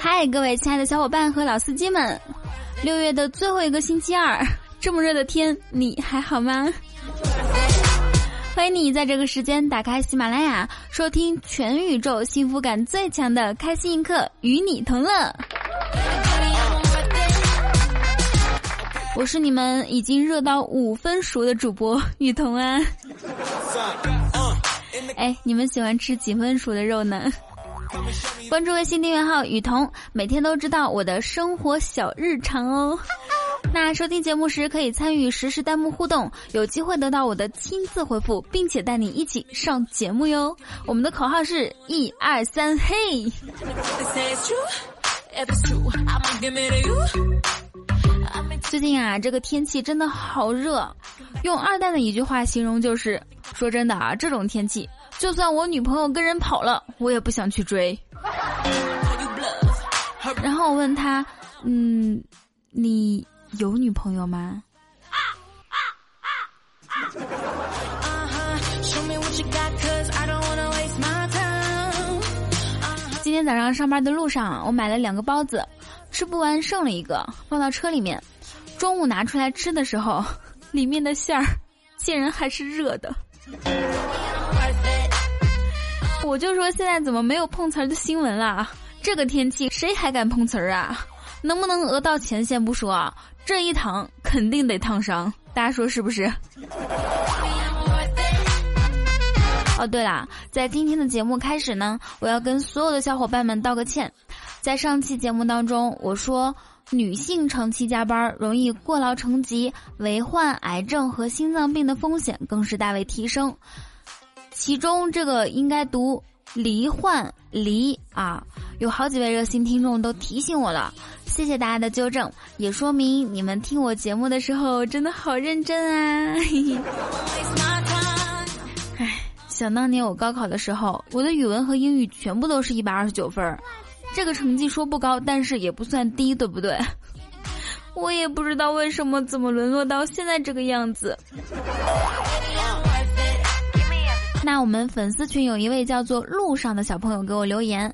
嗨，各位亲爱的小伙伴和老司机们，六月的最后一个星期二，这么热的天，你还好吗？欢迎你在这个时间打开喜马拉雅，收听全宇宙幸福感最强的开心一刻，与你同乐。我是你们已经热到五分熟的主播雨桐啊。哎，你们喜欢吃几分熟的肉呢？关注微信订阅号雨桐，每天都知道我的生活小日常哦。那收听节目时可以参与实时弹幕互动，有机会得到我的亲自回复，并且带你一起上节目哟。我们的口号是一二三嘿。最近啊，这个天气真的好热，用二蛋的一句话形容就是：说真的啊，这种天气，就算我女朋友跟人跑了，我也不想去追。然后我问他，嗯，你有女朋友吗？今天早上上班的路上，我买了两个包子，吃不完剩了一个，放到车里面。中午拿出来吃的时候，里面的馅儿竟然还是热的。我就说现在怎么没有碰瓷儿的新闻啦？这个天气谁还敢碰瓷儿啊？能不能讹到钱先不说啊，这一烫肯定得烫伤。大家说是不是？哦，对了，在今天的节目开始呢，我要跟所有的小伙伴们道个歉。在上期节目当中，我说。女性长期加班容易过劳成疾，罹患癌症和心脏病的风险更是大为提升。其中这个应该读罹患离啊，有好几位热心听众都提醒我了，谢谢大家的纠正，也说明你们听我节目的时候真的好认真啊！哎，想当年我高考的时候，我的语文和英语全部都是一百二十九分儿。这个成绩说不高，但是也不算低，对不对？我也不知道为什么怎么沦落到现在这个样子。那我们粉丝群有一位叫做路上的小朋友给我留言，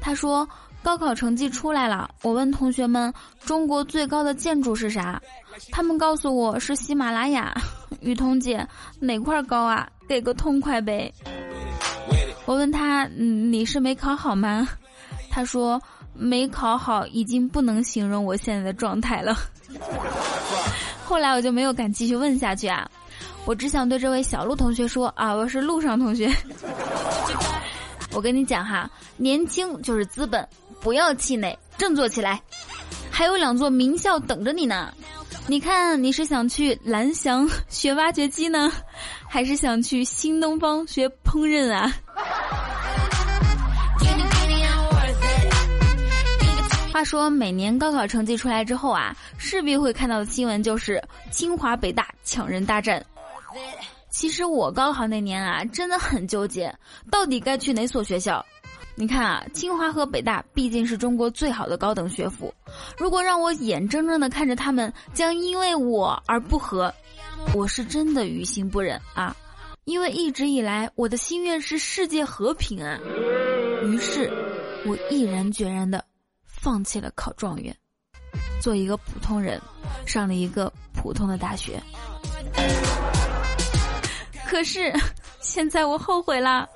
他说高考成绩出来了，我问同学们中国最高的建筑是啥，他们告诉我是喜马拉雅。雨桐姐哪块高啊？给个痛快呗。我问他，你是没考好吗？他说没考好，已经不能形容我现在的状态了。后来我就没有敢继续问下去啊，我只想对这位小鹿同学说啊，我是路上同学。我跟你讲哈，年轻就是资本，不要气馁，振作起来，还有两座名校等着你呢。你看你是想去蓝翔学挖掘机呢，还是想去新东方学烹饪啊？话说每年高考成绩出来之后啊，势必会看到的新闻就是清华北大抢人大战。其实我高考那年啊，真的很纠结，到底该去哪所学校？你看啊，清华和北大毕竟是中国最好的高等学府，如果让我眼睁睁的看着他们将因为我而不和，我是真的于心不忍啊！因为一直以来我的心愿是世界和平啊，于是，我毅然决然的。放弃了考状元，做一个普通人，上了一个普通的大学。可是 现在我后悔了，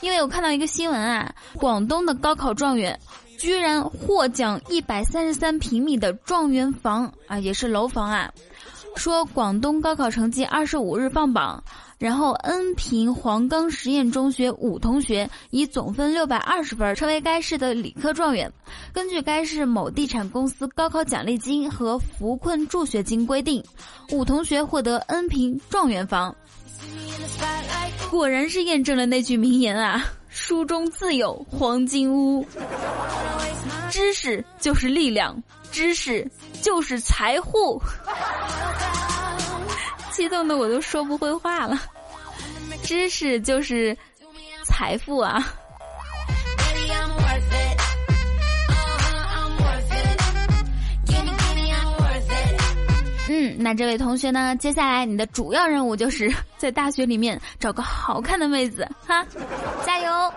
因为我看到一个新闻啊，广东的高考状元居然获奖一百三十三平米的状元房啊，也是楼房啊。说广东高考成绩二十五日放榜。然后，恩平黄冈实验中学五同学以总分六百二十分成为该市的理科状元。根据该市某地产公司高考奖励金和扶困助学金规定，五同学获得恩平状元房。果然是验证了那句名言啊：“书中自有黄金屋。”知识就是力量，知识就是财富。激动的我都说不会话了，知识就是财富啊！那这位同学呢？接下来你的主要任务就是 在大学里面找个好看的妹子哈，加油！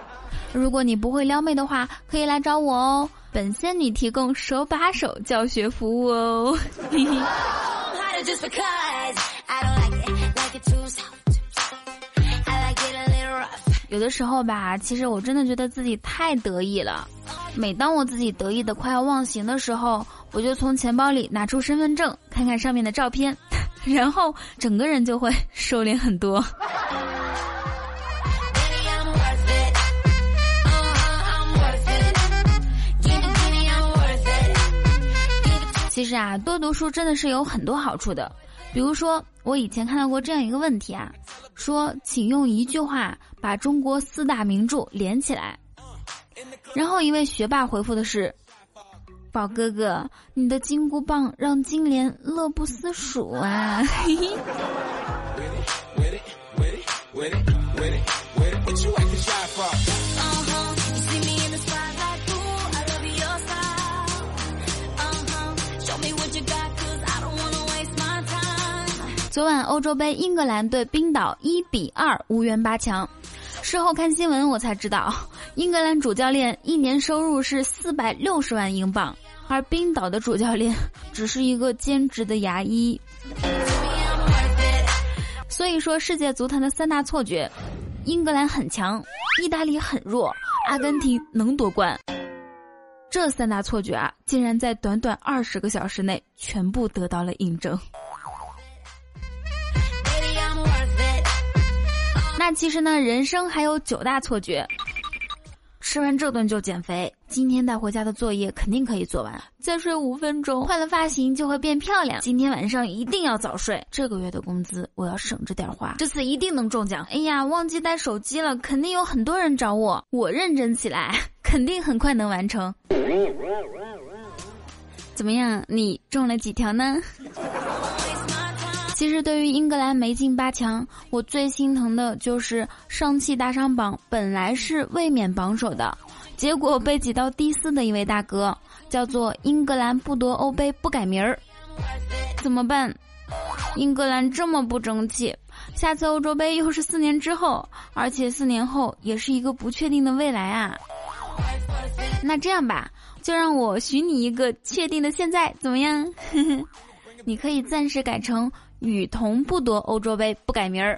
如果你不会撩妹的话，可以来找我哦，本仙女提供手把手教学服务哦。有的时候吧，其实我真的觉得自己太得意了。每当我自己得意的快要忘形的时候，我就从钱包里拿出身份证，看看上面的照片，然后整个人就会 收敛很多。其实啊，多读书真的是有很多好处的。比如说，我以前看到过这样一个问题啊，说，请用一句话把中国四大名著连起来。然后一位学霸回复的是：“宝哥哥，你的金箍棒让金莲乐不思蜀啊！”昨晚欧洲杯，英格兰对冰岛一比二无缘八强。事后看新闻，我才知道，英格兰主教练一年收入是四百六十万英镑，而冰岛的主教练只是一个兼职的牙医。所以说，世界足坛的三大错觉：英格兰很强，意大利很弱，阿根廷能夺冠。这三大错觉啊，竟然在短短二十个小时内全部得到了印证。那其实呢，人生还有九大错觉。吃完这顿就减肥，今天带回家的作业肯定可以做完。再睡五分钟，换了发型就会变漂亮。今天晚上一定要早睡。这个月的工资我要省着点花，这次一定能中奖。哎呀，忘记带手机了，肯定有很多人找我。我认真起来，肯定很快能完成。怎么样，你中了几条呢？其实对于英格兰没进八强，我最心疼的就是上汽大商榜本来是卫冕榜首的，结果被挤到第四的一位大哥，叫做英格兰不夺欧杯不改名儿，怎么办？英格兰这么不争气，下次欧洲杯又是四年之后，而且四年后也是一个不确定的未来啊。那这样吧，就让我许你一个确定的现在，怎么样？你可以暂时改成。雨桐不夺欧洲杯不改名儿，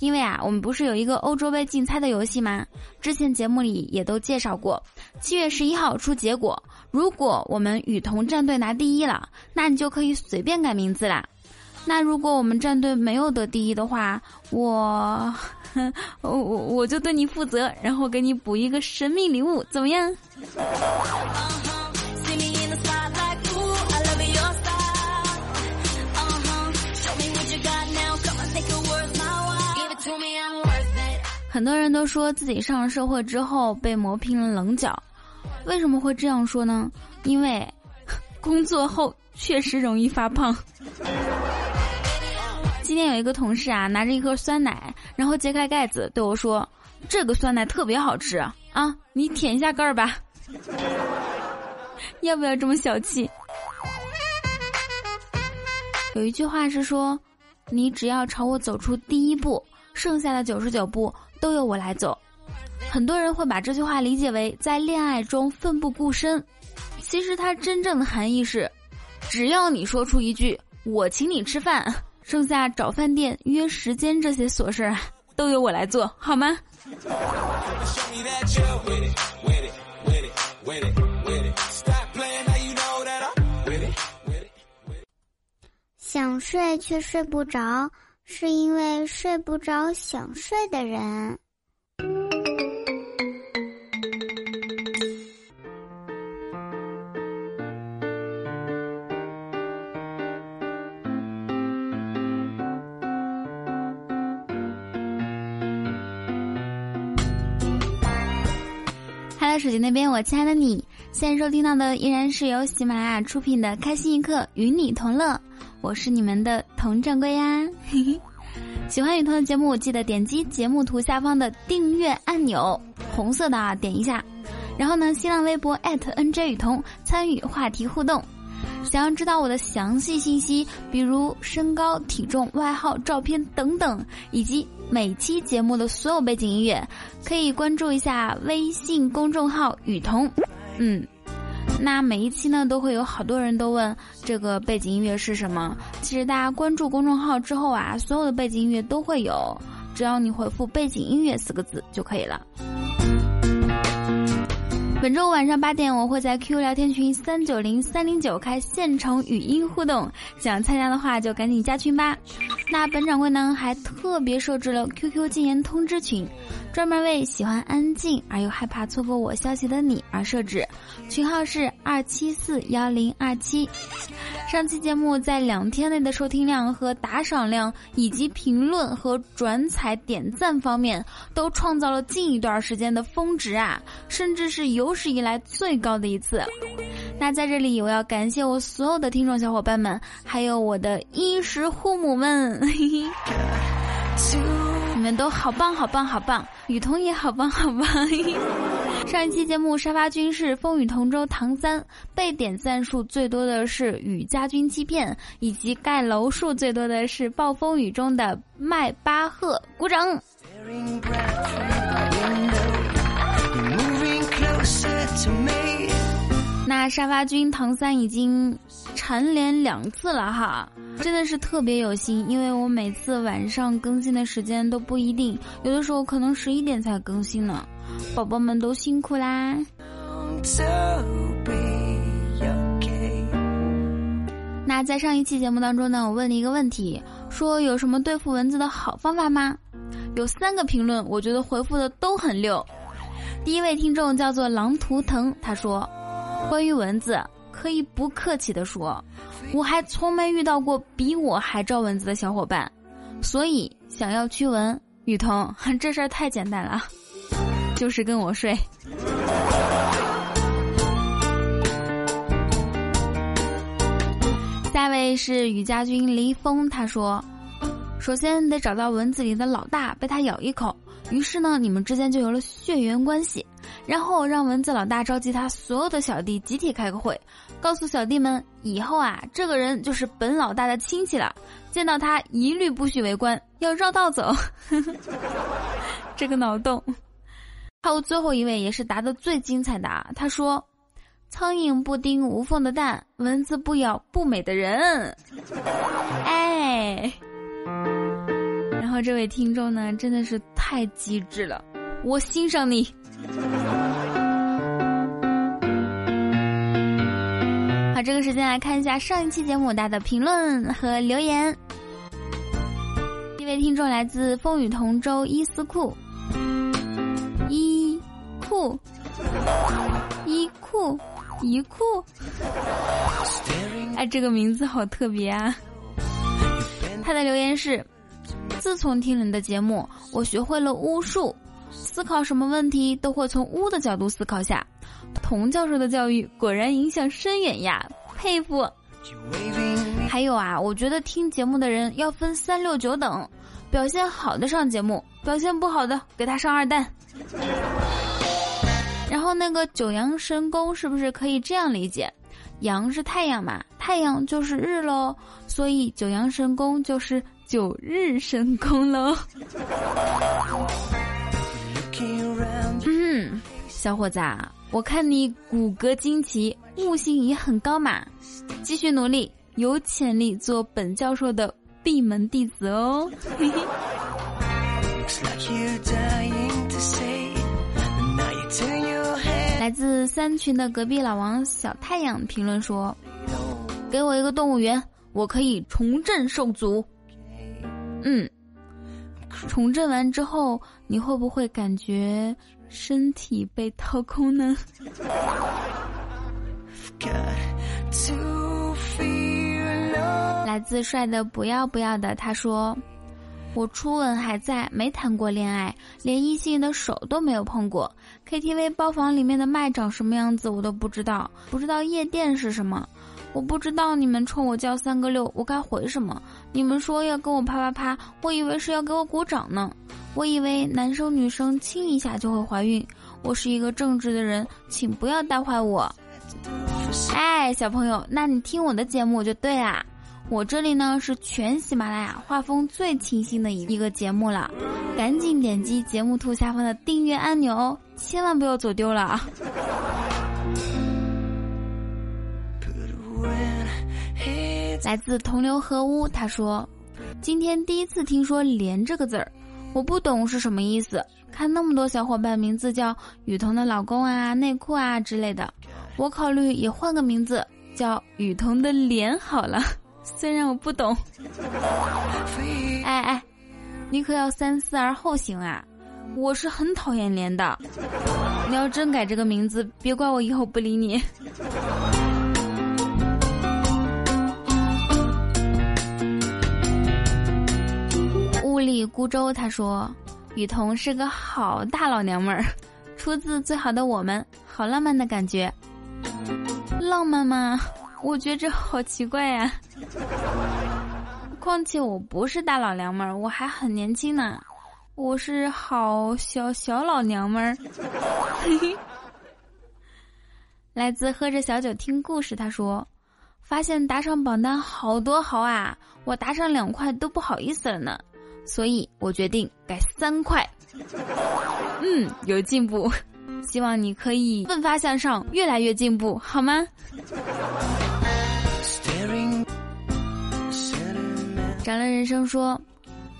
因为啊，我们不是有一个欧洲杯竞猜的游戏吗？之前节目里也都介绍过。七月十一号出结果，如果我们雨桐战队拿第一了，那你就可以随便改名字啦。那如果我们战队没有得第一的话，我，我我我就对你负责，然后给你补一个神秘礼物，怎么样？很多人都说自己上了社会之后被磨平了棱角，为什么会这样说呢？因为 工作后确实容易发胖。今天有一个同事啊，拿着一盒酸奶，然后揭开盖子对我说：“这个酸奶特别好吃啊，你舔一下盖儿吧。”要不要这么小气？有一句话是说：“你只要朝我走出第一步，剩下的九十九步。”都由我来走，很多人会把这句话理解为在恋爱中奋不顾身，其实它真正的含义是，只要你说出一句“我请你吃饭”，剩下找饭店、约时间这些琐事儿都由我来做好吗？想睡却睡不着。是因为睡不着想睡的人。Hello，手机那边，我亲爱的你，现在收听到的依然是由喜马拉雅出品的《开心一刻，与你同乐》。我是你们的佟掌柜呀，喜欢雨桐的节目，记得点击节目图下方的订阅按钮，红色的啊，点一下。然后呢，新浪微博 @NJ 雨桐参与话题互动。想要知道我的详细信息，比如身高、体重、外号、照片等等，以及每期节目的所有背景音乐，可以关注一下微信公众号“雨桐”。嗯，那每一期呢，都会有好多人都问这个背景音乐是什么。其实大家关注公众号之后啊，所有的背景音乐都会有，只要你回复“背景音乐”四个字就可以了。本周晚上八点，我会在 QQ 聊天群三九零三零九开现场语音互动，想参加的话就赶紧加群吧。那本掌柜呢，还特别设置了 QQ 禁言通知群，专门为喜欢安静而又害怕错过我消息的你而设置，群号是二七四幺零二七。上期节目在两天内的收听量和打赏量，以及评论和转采点赞方面，都创造了近一段时间的峰值啊，甚至是有史以来最高的一次。那在这里，我要感谢我所有的听众小伙伴们，还有我的衣食父母们，们都好棒好棒好棒，雨桐也好棒好棒。上一期节目，沙发君是风雨同舟唐三，被点赞数最多的是与家军欺骗，以及盖楼数最多的是暴风雨中的迈巴赫，鼓掌。那沙发君唐三已经蝉联两次了哈，真的是特别有心，因为我每次晚上更新的时间都不一定，有的时候可能十一点才更新呢。宝宝们都辛苦啦！那在上一期节目当中呢，我问了一个问题，说有什么对付蚊子的好方法吗？有三个评论，我觉得回复的都很溜。第一位听众叫做狼图腾，他说：“关于蚊子，可以不客气的说，我还从没遇到过比我还招蚊子的小伙伴，所以想要驱蚊，雨桐，这事儿太简单了。”就是跟我睡。下位是雨家军黎峰，他说：“首先得找到蚊子里的老大，被它咬一口，于是呢，你们之间就有了血缘关系。然后让蚊子老大召集他所有的小弟，集体开个会，告诉小弟们，以后啊，这个人就是本老大的亲戚了，见到他一律不许围观，要绕道走。这个脑洞。”还有最后一位也是答的最精彩的啊！他说：“苍蝇不叮无缝的蛋，蚊子不咬不美的人。”哎，然后这位听众呢，真的是太机智了，我欣赏你。这个时间来看一下上一期节目大家的评论和留言。一位听众来自风雨同舟伊思库。伊库，伊库，伊库，哎，这个名字好特别啊！他的留言是：自从听了你的节目，我学会了巫术，思考什么问题都会从巫的角度思考下。童教授的教育果然影响深远呀，佩服！还有啊，我觉得听节目的人要分三六九等，表现好的上节目，表现不好的给他上二蛋。然后那个九阳神功是不是可以这样理解？阳是太阳嘛，太阳就是日喽，所以九阳神功就是九日神功喽。嗯，小伙子，我看你骨骼惊奇，悟性也很高嘛，继续努力，有潜力做本教授的闭门弟子哦。来自三群的隔壁老王小太阳评论说：“给我一个动物园，我可以重振兽族。”嗯，重振完之后，你会不会感觉身体被掏空呢？来自帅的不要不要的他说。我初吻还在，没谈过恋爱，连异性的手都没有碰过。KTV 包房里面的麦长什么样子我都不知道，不知道夜店是什么，我不知道你们冲我叫三个六，我该回什么？你们说要跟我啪啪啪，我以为是要给我鼓掌呢。我以为男生女生亲一下就会怀孕。我是一个正直的人，请不要带坏我。哎，小朋友，那你听我的节目就对啦。我这里呢是全喜马拉雅画风最清新的一一个节目了，赶紧点击节目图下方的订阅按钮哦，千万不要走丢了啊！来自同流合污，他说：“今天第一次听说‘连’这个字儿，我不懂是什么意思。看那么多小伙伴名字叫雨桐的老公啊、内裤啊之类的，我考虑也换个名字叫雨桐的脸好了。虽然我不懂，哎哎，你可要三思而后行啊！我是很讨厌连的，你要真改这个名字，别怪我以后不理你。”里孤舟，他说：“雨桐是个好大老娘们儿，出自最好的我们，好浪漫的感觉。浪漫吗？我觉着好奇怪呀。况且我不是大老娘们儿，我还很年轻呢，我是好小小老娘们儿。来自喝着小酒听故事，他说：发现打赏榜单好多好啊，我打赏两块都不好意思了呢。”所以我决定改三块，嗯，有进步，希望你可以奋发向上，越来越进步，好吗？长了人生说，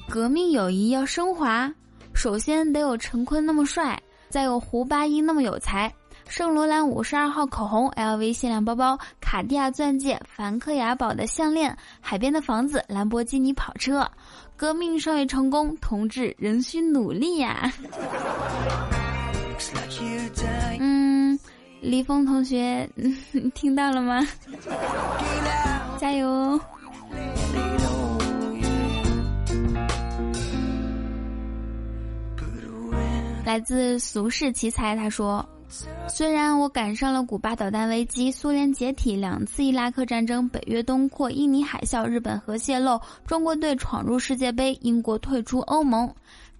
革命友谊要升华，首先得有陈坤那么帅，再有胡八一那么有才。圣罗兰五十二号口红，LV 限量包包，卡地亚钻戒，梵克雅宝的项链，海边的房子，兰博基尼跑车。革命尚未成功，同志仍需努力呀。嗯，李峰同学，听到了吗？加油！来自俗世奇才，他说。虽然我赶上了古巴导弹危机、苏联解体、两次伊拉克战争、北约东扩、印尼海啸、日本核泄漏、中国队闯入世界杯、英国退出欧盟，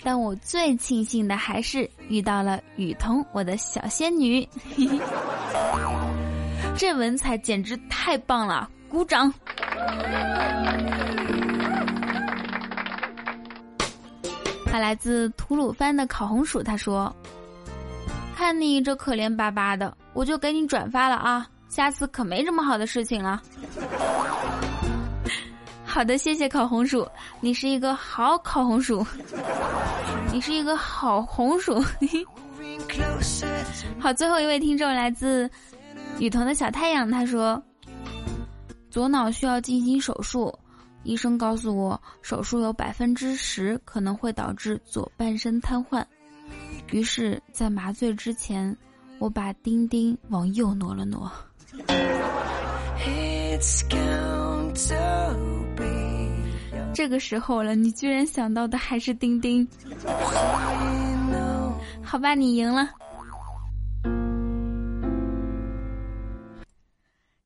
但我最庆幸的还是遇到了雨桐，我的小仙女。这文采简直太棒了，鼓掌！他来自吐鲁番的烤红薯，他说。看你这可怜巴巴的，我就给你转发了啊！下次可没这么好的事情了。好的，谢谢烤红薯，你是一个好烤红薯，你是一个好红薯。好，最后一位听众来自雨桐的小太阳，他说：左脑需要进行手术，医生告诉我，手术有百分之十可能会导致左半身瘫痪。于是，在麻醉之前，我把丁丁往右挪了挪。这个时候了，你居然想到的还是丁丁？好吧，你赢了。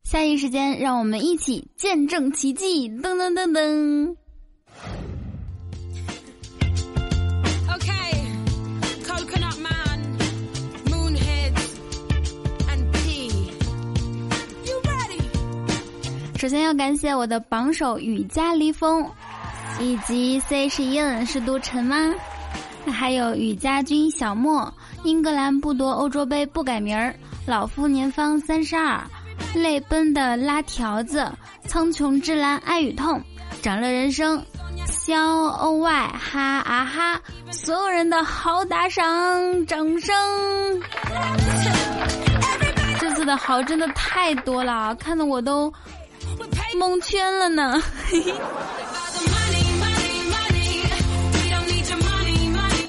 下一时间，让我们一起见证奇迹！噔噔噔噔。首先要感谢我的榜首雨加离风，以及 C H E N 是读陈吗？还有雨家军小莫，英格兰不夺欧洲杯不改名儿，老夫年方三十二，泪奔的拉条子，苍穹之蓝爱与痛，长乐人生，肖 O Y 哈啊哈，所有人的好打赏掌声，这次的好真的太多了，看得我都。蒙圈了呢，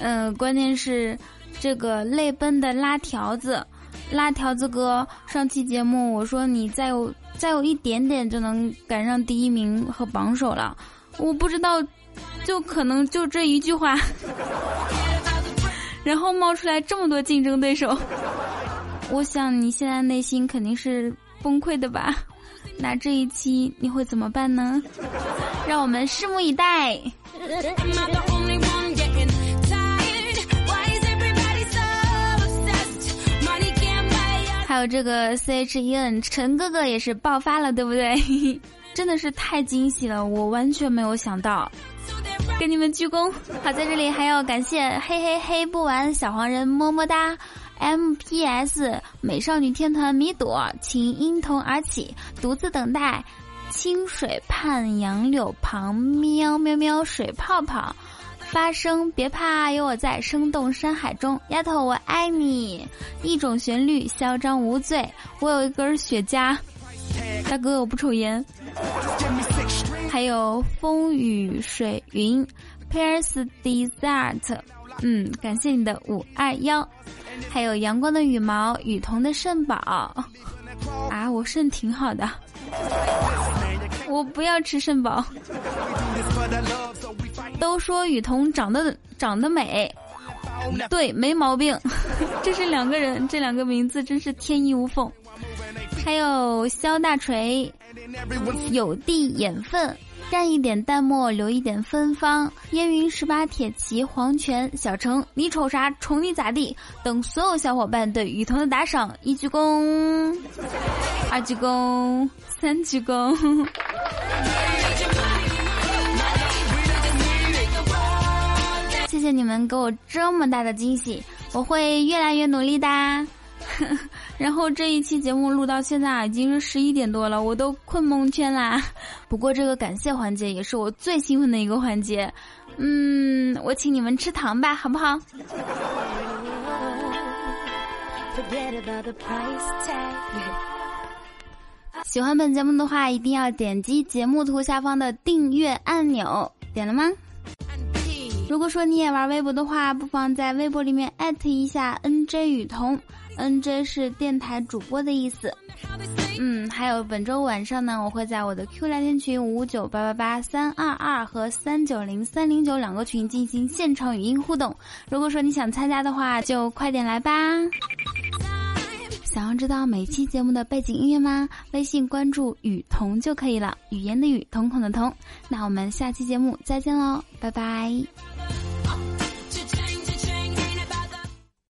嗯，关键是这个泪奔的拉条子，拉条子哥，上期节目我说你再有再有一点点就能赶上第一名和榜首了，我不知道，就可能就这一句话，然后冒出来这么多竞争对手，我想你现在内心肯定是崩溃的吧。那这一期你会怎么办呢？让我们拭目以待。还有这个 C H E N 陈哥哥也是爆发了，对不对？真的是太惊喜了，我完全没有想到。给你们鞠躬。好，在这里还要感谢嘿嘿嘿不玩小黄人么么哒 MPS 美少女天团米朵，请因童而起，独自等待。清水畔杨柳旁，喵喵喵，水泡泡，发声别怕，有我在，生动山海中，丫头我爱你，一种旋律，嚣张无罪，我有一根雪茄，大哥我不抽烟，还有风雨水云，Pierce Desert，嗯，感谢你的五二幺，还有阳光的羽毛，雨桐的肾宝，啊，我肾挺好的。我不要吃肾宝。都说雨桐长得长得美，对，没毛病。这是两个人，这两个名字真是天衣无缝。还有肖大锤，有地眼粪，蘸一点淡墨，留一点芬芳。烟云十八铁骑，黄泉小城，你瞅啥？宠你咋地？等所有小伙伴对雨桐的打赏，一鞠躬，二鞠躬，三鞠躬。谢谢你们给我这么大的惊喜，我会越来越努力的。然后这一期节目录到现在已经是十一点多了，我都困蒙圈啦。不过这个感谢环节也是我最兴奋的一个环节。嗯，我请你们吃糖吧，好不好？喜欢本节目的话，一定要点击节目图下方的订阅按钮，点了吗？如果说你也玩微博的话，不妨在微博里面艾特一下 N J 雨桐，N J 是电台主播的意思。嗯，还有本周晚上呢，我会在我的 Q 聊天群五九八八八三二二和三九零三零九两个群进行现场语音互动。如果说你想参加的话，就快点来吧。想要知道每期节目的背景音乐吗？微信关注雨桐就可以了，语言的语，瞳孔的瞳。那我们下期节目再见喽，拜拜。